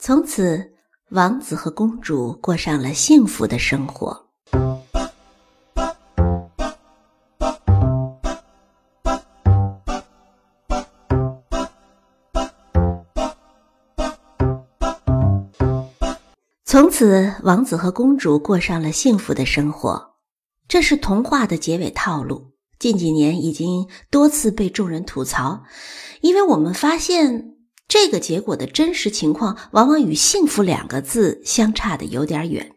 从此，王子和公主过上了幸福的生活。从此，王子和公主过上了幸福的生活。这是童话的结尾套路。近几年已经多次被众人吐槽，因为我们发现这个结果的真实情况往往与“幸福”两个字相差的有点远。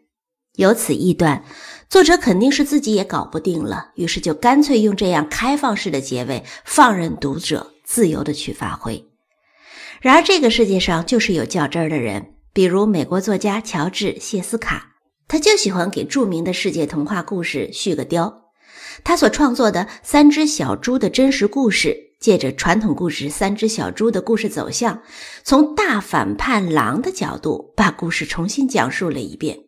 由此臆断，作者肯定是自己也搞不定了，于是就干脆用这样开放式的结尾，放任读者自由的去发挥。然而，这个世界上就是有较真儿的人，比如美国作家乔治·谢斯卡，他就喜欢给著名的世界童话故事续个貂。他所创作的《三只小猪》的真实故事，借着传统故事《三只小猪》的故事走向，从大反叛狼的角度把故事重新讲述了一遍。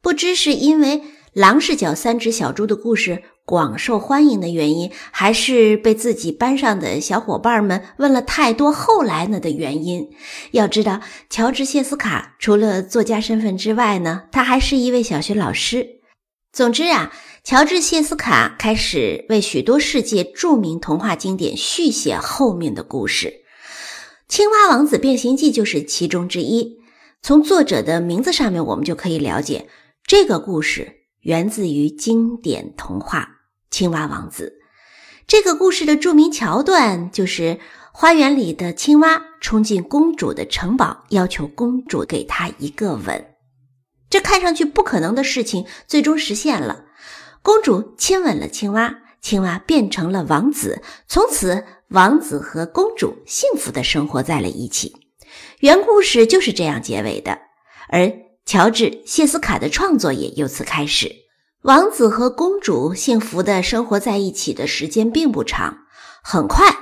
不知是因为狼视角三只小猪的故事广受欢迎的原因，还是被自己班上的小伙伴们问了太多“后来呢”的原因。要知道，乔治·谢斯卡除了作家身份之外呢，他还是一位小学老师。总之啊。乔治·谢斯卡开始为许多世界著名童话经典续写后面的故事，《青蛙王子变形记》就是其中之一。从作者的名字上面，我们就可以了解，这个故事源自于经典童话《青蛙王子》。这个故事的著名桥段就是花园里的青蛙冲进公主的城堡，要求公主给他一个吻。这看上去不可能的事情，最终实现了。公主亲吻了青蛙，青蛙变成了王子。从此，王子和公主幸福的生活在了一起。原故事就是这样结尾的，而乔治·谢斯卡的创作也由此开始。王子和公主幸福的生活在一起的时间并不长，很快，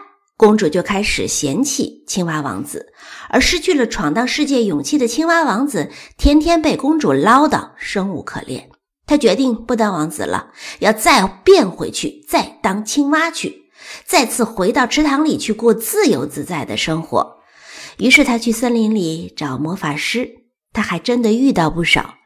公主就开始嫌弃青蛙王子，而失去了闯荡世界勇气的青蛙王子，天天被公主唠叨，生无可恋。他决定不当王子了，要再变回去，再当青蛙去，再次回到池塘里去过自由自在的生活。于是他去森林里找魔法师，他还真的遇到不少：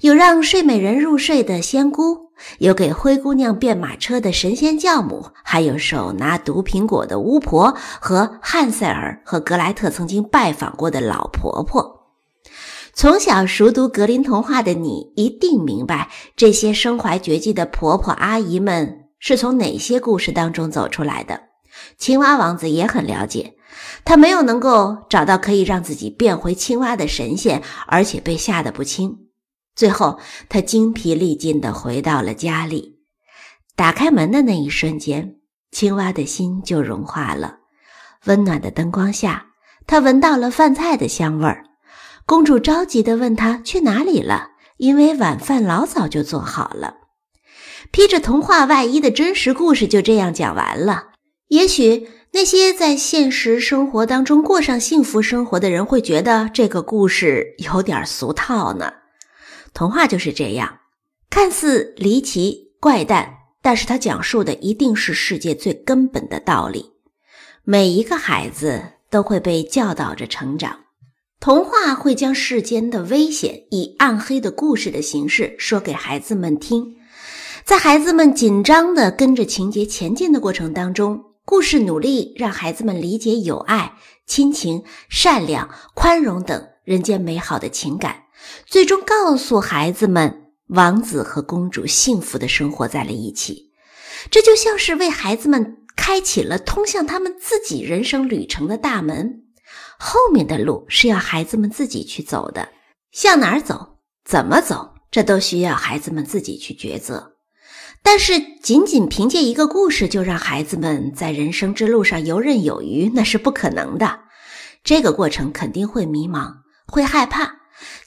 有让睡美人入睡的仙姑，有给灰姑娘变马车的神仙教母，还有手拿毒苹果的巫婆和汉塞尔和格莱特曾经拜访过的老婆婆。从小熟读格林童话的你，一定明白这些身怀绝技的婆婆阿姨们是从哪些故事当中走出来的。青蛙王子也很了解，他没有能够找到可以让自己变回青蛙的神仙，而且被吓得不轻。最后，他精疲力尽地回到了家里，打开门的那一瞬间，青蛙的心就融化了。温暖的灯光下，他闻到了饭菜的香味儿。公主着急地问他去哪里了，因为晚饭老早就做好了。披着童话外衣的真实故事就这样讲完了。也许那些在现实生活当中过上幸福生活的人会觉得这个故事有点俗套呢。童话就是这样，看似离奇怪诞，但是它讲述的一定是世界最根本的道理。每一个孩子都会被教导着成长。童话会将世间的危险以暗黑的故事的形式说给孩子们听，在孩子们紧张的跟着情节前进的过程当中，故事努力让孩子们理解友爱、亲情、善良、宽容等人间美好的情感，最终告诉孩子们，王子和公主幸福的生活在了一起。这就像是为孩子们开启了通向他们自己人生旅程的大门。后面的路是要孩子们自己去走的，向哪儿走，怎么走，这都需要孩子们自己去抉择。但是，仅仅凭借一个故事就让孩子们在人生之路上游刃有余，那是不可能的。这个过程肯定会迷茫，会害怕，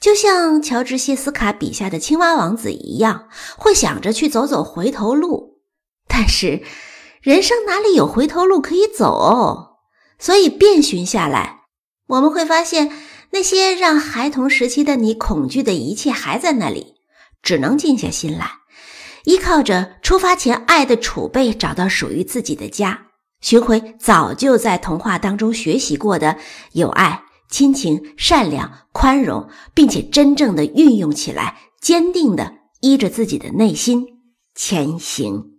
就像乔治·谢斯卡笔下的青蛙王子一样，会想着去走走回头路。但是，人生哪里有回头路可以走？所以，遍寻下来。我们会发现，那些让孩童时期的你恐惧的一切还在那里，只能静下心来，依靠着出发前爱的储备，找到属于自己的家，寻回早就在童话当中学习过的友爱、亲情、善良、宽容，并且真正的运用起来，坚定的依着自己的内心前行。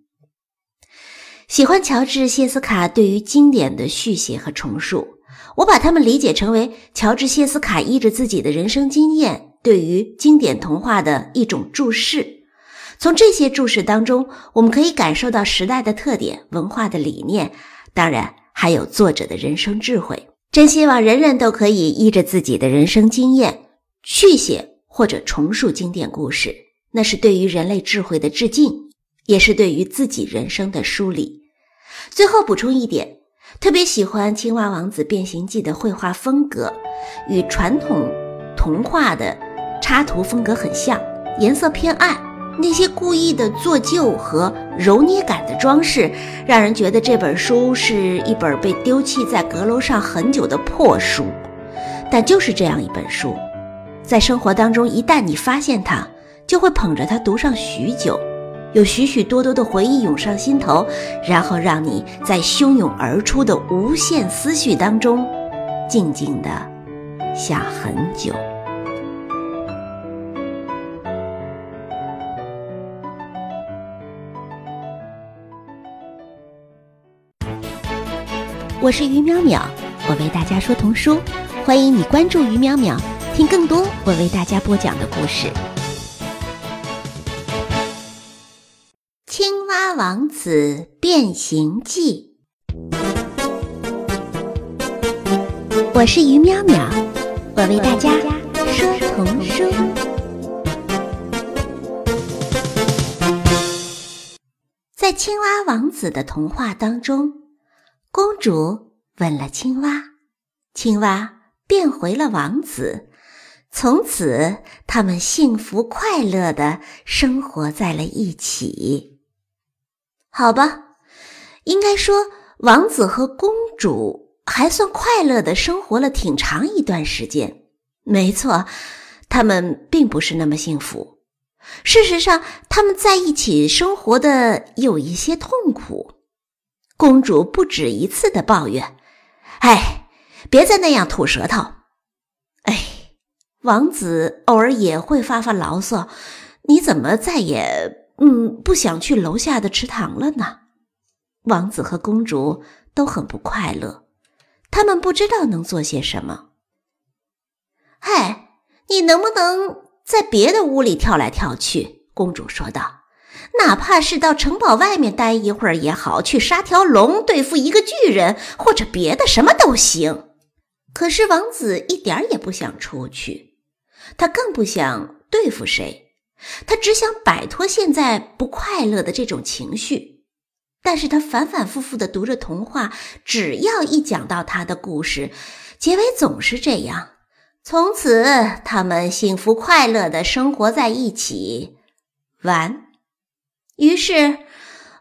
喜欢乔治·谢斯卡对于经典的续写和重述，我把他们理解成为乔治·谢斯卡依着自己的人生经验对于经典童话的一种注释。从这些注释当中，我们可以感受到时代的特点、文化的理念，当然还有作者的人生智慧。真希望人人都可以依着自己的人生经验续写或者重述经典故事，那是对于人类智慧的致敬，也是对于自己人生的梳理。最后补充一点，特别喜欢《青蛙王子变形记》的绘画风格，与传统童话的插图风格很像，颜色偏暗，那些故意的做旧和揉捏感的装饰，让人觉得这本书是一本被丢弃在阁楼上很久的破书。但就是这样一本书，在生活当中，一旦你发现它，就会捧着它读上许久。有许许多多的回忆涌上心头，然后让你在汹涌而出的无限思绪当中，静静的想很久。我是于淼淼，我为大家说童书，欢迎你关注于淼淼，听更多我为大家播讲的故事。青蛙王子变形记，我是于淼淼，我为大家说童书。在青蛙王子的童话当中，公主吻了青蛙，青蛙变回了王子，从此他们幸福快乐的生活在了一起。好吧，应该说，王子和公主还算快乐的生活了挺长一段时间。没错，他们并不是那么幸福。事实上，他们在一起生活的有一些痛苦。公主不止一次的抱怨：“哎，别再那样吐舌头。”哎，王子偶尔也会发发牢骚：“你怎么再也……”嗯，不想去楼下的池塘了呢。王子和公主都很不快乐，他们不知道能做些什么。嗨，你能不能在别的屋里跳来跳去？公主说道。哪怕是到城堡外面待一会儿也好，去杀条龙，对付一个巨人，或者别的什么都行。可是王子一点儿也不想出去，他更不想对付谁。他只想摆脱现在不快乐的这种情绪，但是他反反复复的读着童话，只要一讲到他的故事，结尾总是这样。从此，他们幸福快乐的生活在一起。完。于是，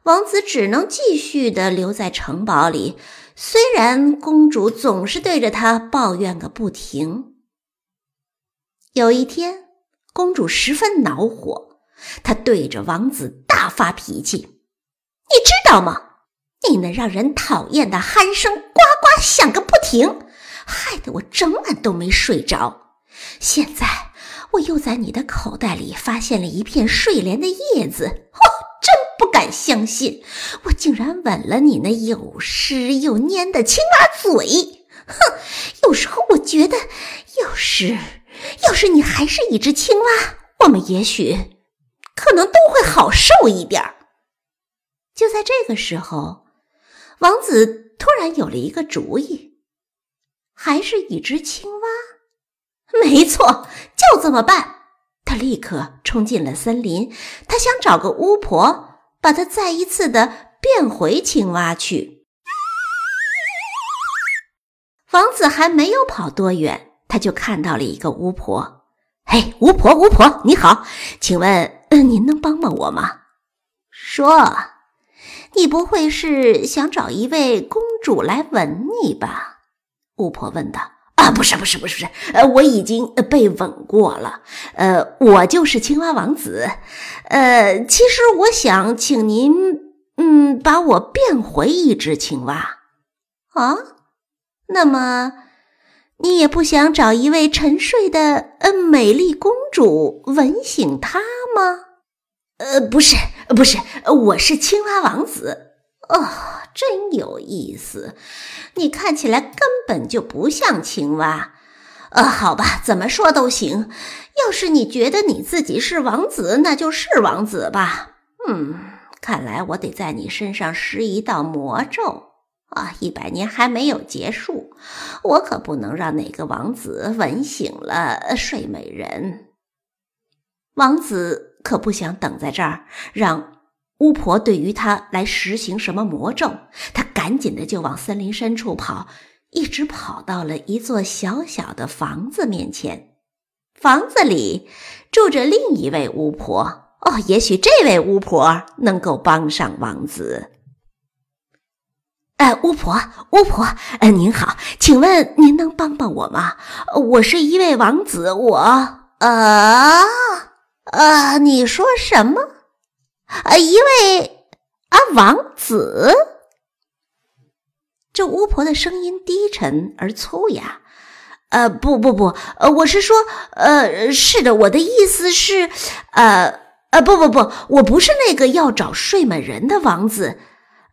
王子只能继续的留在城堡里，虽然公主总是对着他抱怨个不停。有一天。公主十分恼火，她对着王子大发脾气：“你知道吗？你那让人讨厌的鼾声呱呱响个不停，害得我整晚都没睡着。现在我又在你的口袋里发现了一片睡莲的叶子，哦，不敢相信，我竟然吻了你那又湿又粘的青蛙嘴！哼，有时候我觉得，要是……”要是你还是一只青蛙，我们也许可能都会好受一点。就在这个时候，王子突然有了一个主意，还是一只青蛙。没错，就这么办。他立刻冲进了森林，他想找个巫婆，把他再一次的变回青蛙去。王子还没有跑多远。他就看到了一个巫婆。嘿，巫婆，巫婆，你好，请问您能帮帮我吗？说，你不会是想找一位公主来吻你吧？巫婆问道。啊，不是，不是，不是，不是，呃，我已经被吻过了。呃，我就是青蛙王子。呃，其实我想请您，嗯，把我变回一只青蛙。啊，那么。你也不想找一位沉睡的呃美丽公主吻醒她吗？呃，不是，不是，我是青蛙王子。哦，真有意思。你看起来根本就不像青蛙。呃，好吧，怎么说都行。要是你觉得你自己是王子，那就是王子吧。嗯，看来我得在你身上施一道魔咒。啊，一百年还没有结束，我可不能让哪个王子吻醒了睡美人。王子可不想等在这儿，让巫婆对于他来实行什么魔咒。他赶紧的就往森林深处跑，一直跑到了一座小小的房子面前。房子里住着另一位巫婆。哦，也许这位巫婆能够帮上王子。呃，巫婆，巫婆，呃，您好，请问您能帮帮我吗？我是一位王子，我，啊，啊，你说什么？啊，一位啊，王子？这巫婆的声音低沉而粗哑。呃，不不不，呃，我是说，呃，是的，我的意思是，呃，呃，不不不，我不是那个要找睡美人的王子。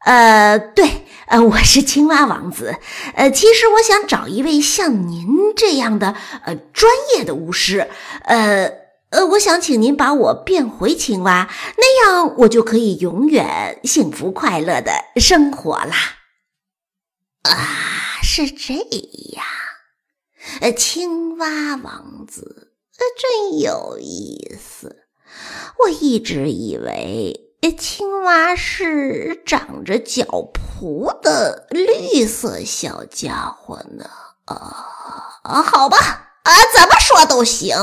呃，对，呃，我是青蛙王子。呃，其实我想找一位像您这样的呃专业的巫师。呃呃，我想请您把我变回青蛙，那样我就可以永远幸福快乐的生活啦。啊，是这样。呃，青蛙王子，呃，真有意思。我一直以为。青蛙是长着脚蹼的绿色小家伙呢。啊，好吧，啊，怎么说都行。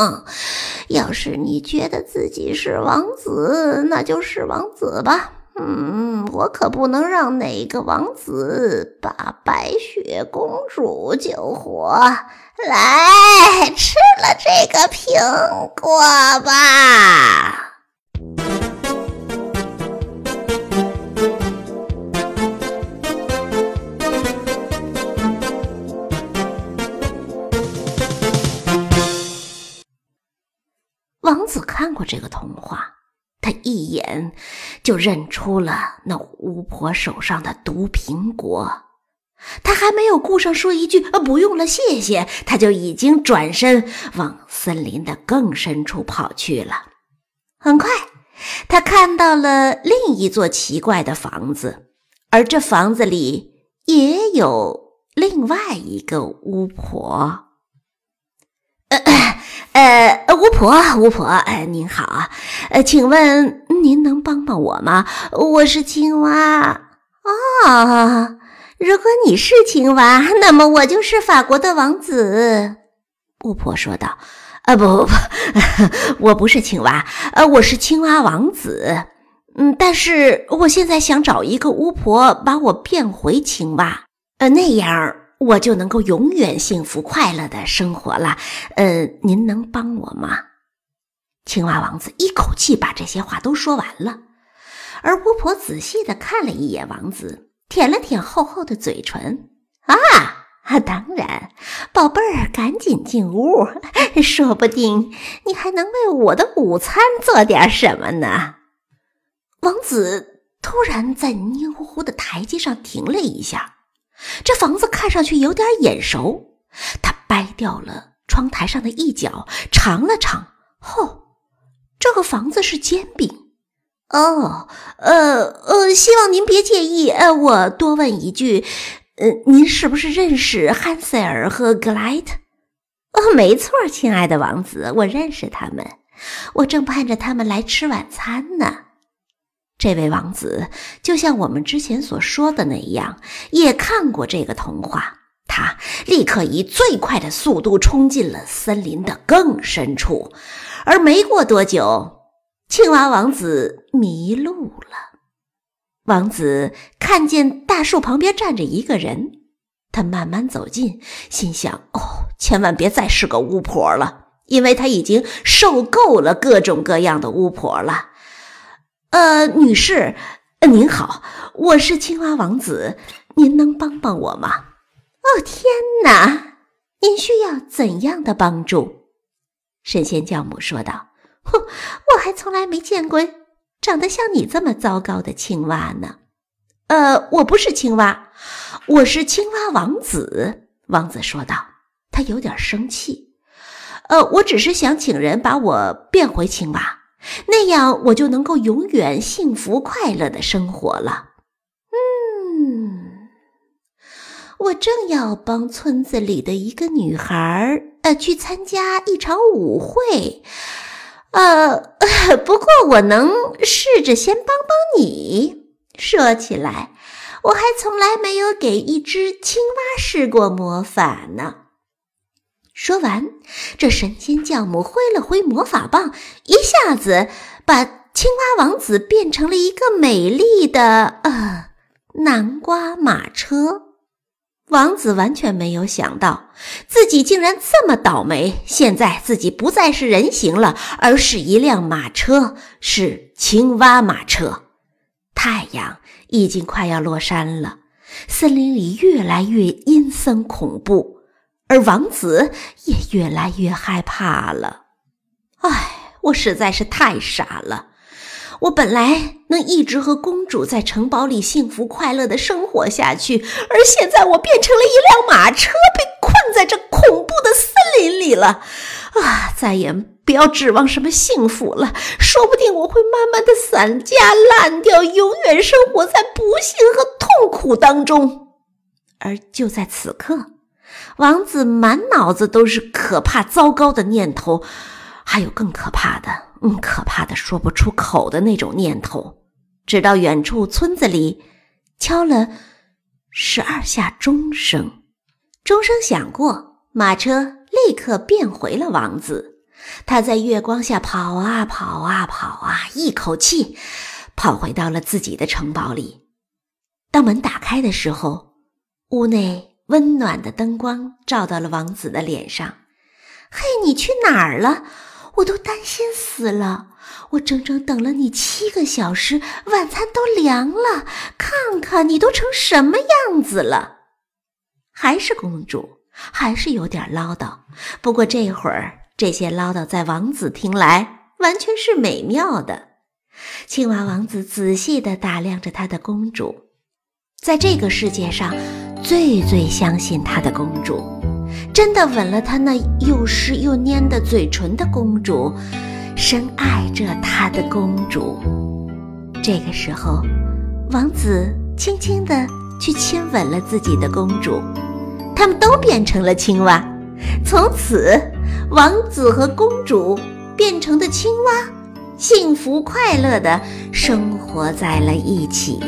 要是你觉得自己是王子，那就是王子吧。嗯，我可不能让哪个王子把白雪公主救活。来，吃了这个苹果吧。这个童话，他一眼就认出了那巫婆手上的毒苹果。他还没有顾上说一句“呃，不用了，谢谢”，他就已经转身往森林的更深处跑去了。很快，他看到了另一座奇怪的房子，而这房子里也有另外一个巫婆。呃，巫婆，巫婆，哎，您好啊，呃，请问您能帮帮我吗？我是青蛙啊。如果你是青蛙，那么我就是法国的王子。巫婆说道。啊，不不不，我不是青蛙，呃，我是青蛙王子。嗯，但是我现在想找一个巫婆把我变回青蛙，呃，那样。我就能够永远幸福快乐的生活了。呃，您能帮我吗？青蛙王子一口气把这些话都说完了，而巫婆仔细的看了一眼王子，舔了舔厚厚的嘴唇。啊，当然，宝贝儿，赶紧进屋，说不定你还能为我的午餐做点什么呢。王子突然在黏糊糊的台阶上停了一下。这房子看上去有点眼熟，他掰掉了窗台上的一角，尝了尝，后，这个房子是煎饼。哦，呃呃，希望您别介意，呃，我多问一句，呃，您是不是认识汉塞尔和格莱特？哦，没错，亲爱的王子，我认识他们，我正盼着他们来吃晚餐呢。这位王子就像我们之前所说的那样，也看过这个童话。他立刻以最快的速度冲进了森林的更深处，而没过多久，青蛙王子迷路了。王子看见大树旁边站着一个人，他慢慢走近，心想：“哦，千万别再是个巫婆了，因为他已经受够了各种各样的巫婆了。”呃，女士，您好，我是青蛙王子，您能帮帮我吗？哦，天哪，您需要怎样的帮助？”神仙教母说道：“哼，我还从来没见过长得像你这么糟糕的青蛙呢。”“呃，我不是青蛙，我是青蛙王子。”王子说道。他有点生气。“呃，我只是想请人把我变回青蛙，那样我就能够永远幸福快乐的生活了。”嗯我正要帮村子里的一个女孩呃去参加一场舞会，呃，不过我能试着先帮帮你。说起来，我还从来没有给一只青蛙施过魔法呢。说完，这神仙教母挥了挥魔法棒，一下子把青蛙王子变成了一个美丽的呃南瓜马车。王子完全没有想到，自己竟然这么倒霉。现在自己不再是人形了，而是一辆马车，是青蛙马车。太阳已经快要落山了，森林里越来越阴森恐怖，而王子也越来越害怕了。唉，我实在是太傻了。我本来能一直和公主在城堡里幸福快乐的生活下去，而现在我变成了一辆马车，被困在这恐怖的森林里了。啊，再也不要指望什么幸福了，说不定我会慢慢的散架烂掉，永远生活在不幸和痛苦当中。而就在此刻，王子满脑子都是可怕、糟糕的念头，还有更可怕的。嗯，可怕的说不出口的那种念头。直到远处村子里敲了十二下钟声，钟声响过，马车立刻变回了王子。他在月光下跑啊跑啊跑啊，一口气跑回到了自己的城堡里。当门打开的时候，屋内温暖的灯光照到了王子的脸上。嘿，你去哪儿了？我都担心死了！我整整等了你七个小时，晚餐都凉了。看看你都成什么样子了！还是公主，还是有点唠叨。不过这会儿，这些唠叨在王子听来完全是美妙的。青蛙王子仔细地打量着他的公主，在这个世界上，最最相信他的公主。真的吻了他那又湿又粘的嘴唇的公主，深爱着他的公主。这个时候，王子轻轻地去亲吻了自己的公主，他们都变成了青蛙。从此，王子和公主变成的青蛙，幸福快乐地生活在了一起。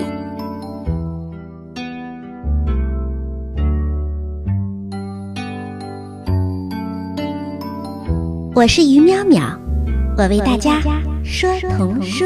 我是于淼淼，我为大家说童书。